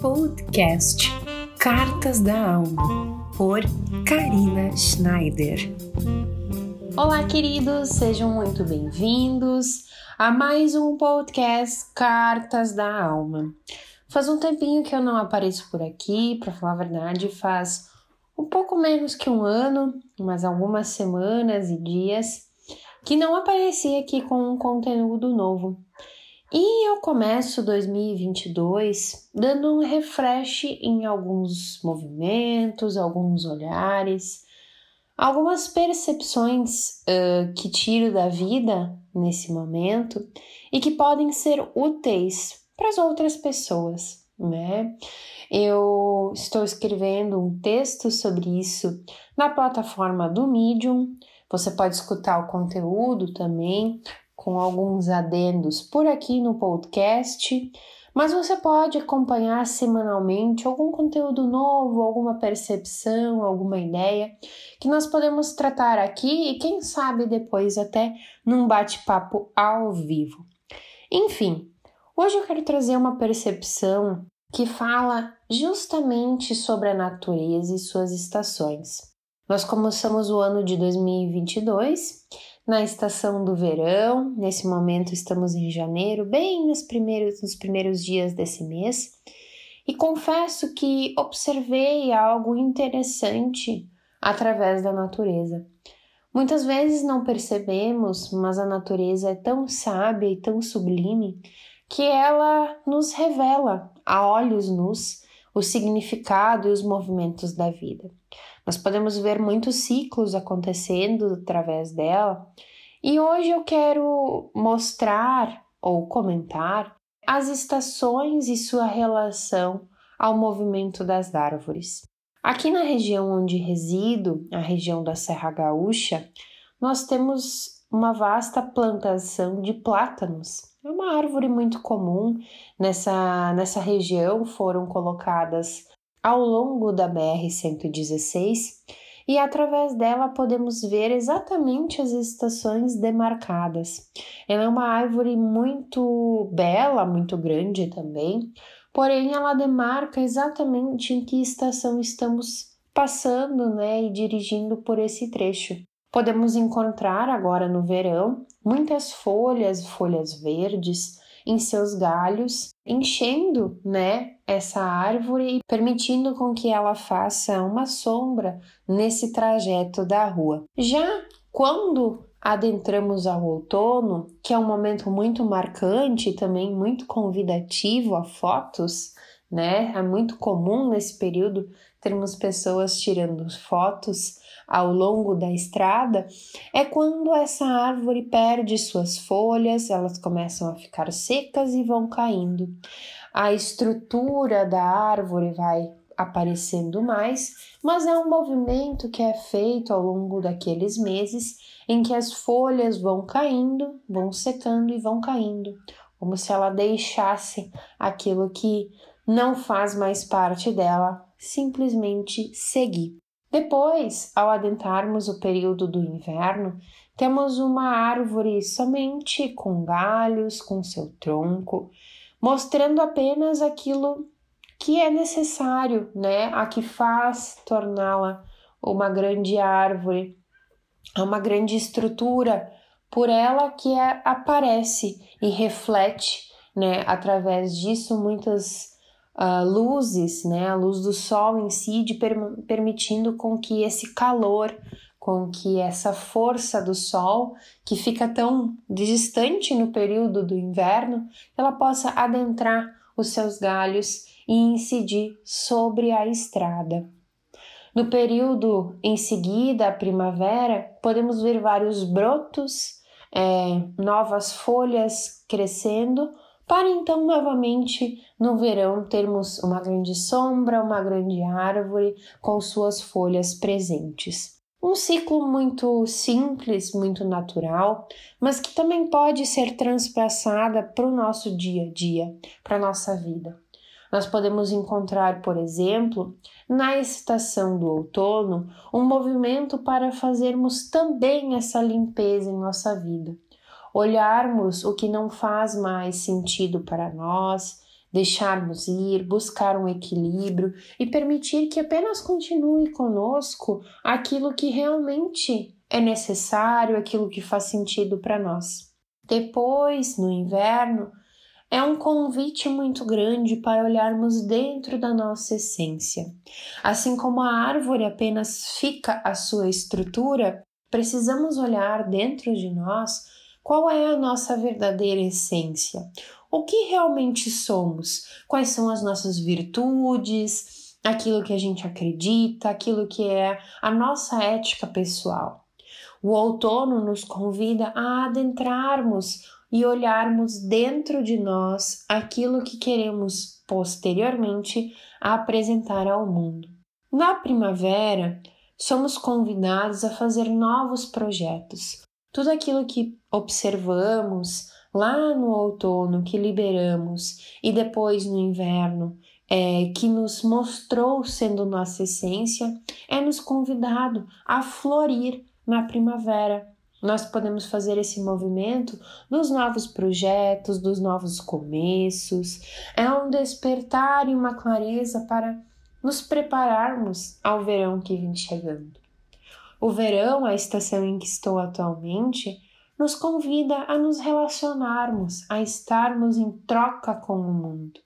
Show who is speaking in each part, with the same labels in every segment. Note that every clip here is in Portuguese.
Speaker 1: Podcast Cartas da Alma, por Karina Schneider.
Speaker 2: Olá, queridos, sejam muito bem-vindos a mais um podcast Cartas da Alma. Faz um tempinho que eu não apareço por aqui, para falar a verdade, faz um pouco menos que um ano, mas algumas semanas e dias que não apareci aqui com um conteúdo novo. E eu começo 2022 dando um refresh em alguns movimentos, alguns olhares, algumas percepções uh, que tiro da vida nesse momento e que podem ser úteis para as outras pessoas, né? Eu estou escrevendo um texto sobre isso na plataforma do Medium. Você pode escutar o conteúdo também com alguns adendos por aqui no podcast, mas você pode acompanhar semanalmente algum conteúdo novo, alguma percepção, alguma ideia que nós podemos tratar aqui e quem sabe depois até num bate-papo ao vivo. Enfim, hoje eu quero trazer uma percepção que fala justamente sobre a natureza e suas estações. Nós começamos o ano de 2022 na estação do verão. Nesse momento estamos em janeiro, bem nos primeiros, nos primeiros dias desse mês. E confesso que observei algo interessante através da natureza. Muitas vezes não percebemos, mas a natureza é tão sábia e tão sublime que ela nos revela a olhos nus o significado e os movimentos da vida. Nós podemos ver muitos ciclos acontecendo através dela, e hoje eu quero mostrar ou comentar as estações e sua relação ao movimento das árvores. Aqui na região onde resido, a região da Serra Gaúcha, nós temos uma vasta plantação de plátanos. É uma árvore muito comum nessa, nessa região, foram colocadas ao longo da BR-116 e através dela podemos ver exatamente as estações demarcadas. Ela é uma árvore muito bela, muito grande também, porém ela demarca exatamente em que estação estamos passando né, e dirigindo por esse trecho. Podemos encontrar agora no verão muitas folhas, folhas verdes, em seus galhos, enchendo, né, essa árvore e permitindo com que ela faça uma sombra nesse trajeto da rua. Já quando adentramos ao outono, que é um momento muito marcante e também muito convidativo a fotos, né? É muito comum nesse período termos pessoas tirando fotos ao longo da estrada, é quando essa árvore perde suas folhas, elas começam a ficar secas e vão caindo. A estrutura da árvore vai aparecendo mais, mas é um movimento que é feito ao longo daqueles meses em que as folhas vão caindo, vão secando e vão caindo, como se ela deixasse aquilo que não faz mais parte dela simplesmente seguir. Depois, ao adentrarmos o período do inverno, temos uma árvore somente com galhos, com seu tronco, mostrando apenas aquilo que é necessário, né? A que faz torná-la uma grande árvore, uma grande estrutura, por ela que é, aparece e reflete, né? Através disso, muitas uh, luzes, né, a luz do sol em si, de per permitindo com que esse calor, com que essa força do sol, que fica tão distante no período do inverno, ela possa adentrar os seus galhos e incidir sobre a estrada. No período em seguida, a primavera, podemos ver vários brotos, é, novas folhas crescendo para então novamente no verão termos uma grande sombra, uma grande árvore com suas folhas presentes. Um ciclo muito simples, muito natural, mas que também pode ser transpassada para o nosso dia a dia, para a nossa vida. Nós podemos encontrar, por exemplo, na estação do outono, um movimento para fazermos também essa limpeza em nossa vida olharmos o que não faz mais sentido para nós, deixarmos ir, buscar um equilíbrio e permitir que apenas continue conosco aquilo que realmente é necessário, aquilo que faz sentido para nós. Depois, no inverno, é um convite muito grande para olharmos dentro da nossa essência. Assim como a árvore apenas fica a sua estrutura, precisamos olhar dentro de nós qual é a nossa verdadeira essência, o que realmente somos, quais são as nossas virtudes, aquilo que a gente acredita, aquilo que é a nossa ética pessoal. O outono nos convida a adentrarmos e olharmos dentro de nós aquilo que queremos posteriormente apresentar ao mundo. Na primavera, somos convidados a fazer novos projetos. Tudo aquilo que observamos, lá no outono que liberamos e depois no inverno é, que nos mostrou sendo nossa essência, é nos convidado a florir na primavera. Nós podemos fazer esse movimento dos novos projetos, dos novos começos. É um despertar e uma clareza para nos prepararmos ao verão que vem chegando. O verão, a estação em que estou atualmente, nos convida a nos relacionarmos, a estarmos em troca com o mundo.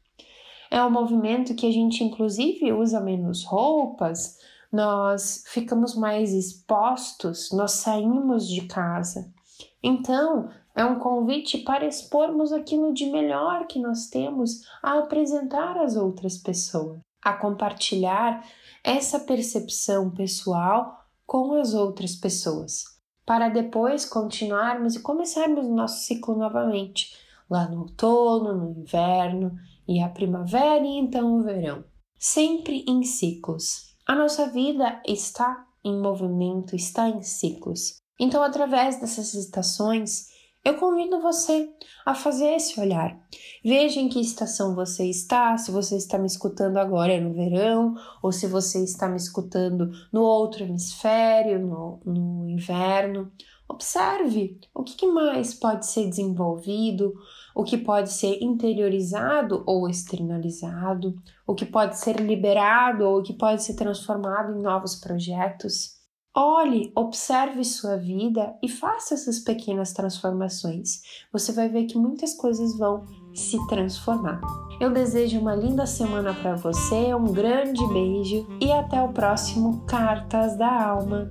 Speaker 2: É um movimento que a gente, inclusive, usa menos roupas, nós ficamos mais expostos, nós saímos de casa. Então, é um convite para expormos aquilo de melhor que nós temos a apresentar às outras pessoas, a compartilhar essa percepção pessoal com as outras pessoas para depois continuarmos e começarmos o nosso ciclo novamente, lá no outono, no inverno e a primavera e então o verão. Sempre em ciclos. A nossa vida está em movimento, está em ciclos. Então, através dessas estações, eu convido você a fazer esse olhar. Veja em que estação você está, se você está me escutando agora no verão, ou se você está me escutando no outro hemisfério, no, no inverno. Observe o que mais pode ser desenvolvido, o que pode ser interiorizado ou externalizado, o que pode ser liberado ou o que pode ser transformado em novos projetos. Olhe, observe sua vida e faça essas pequenas transformações. Você vai ver que muitas coisas vão se transformar. Eu desejo uma linda semana para você, um grande beijo e até o próximo Cartas da Alma.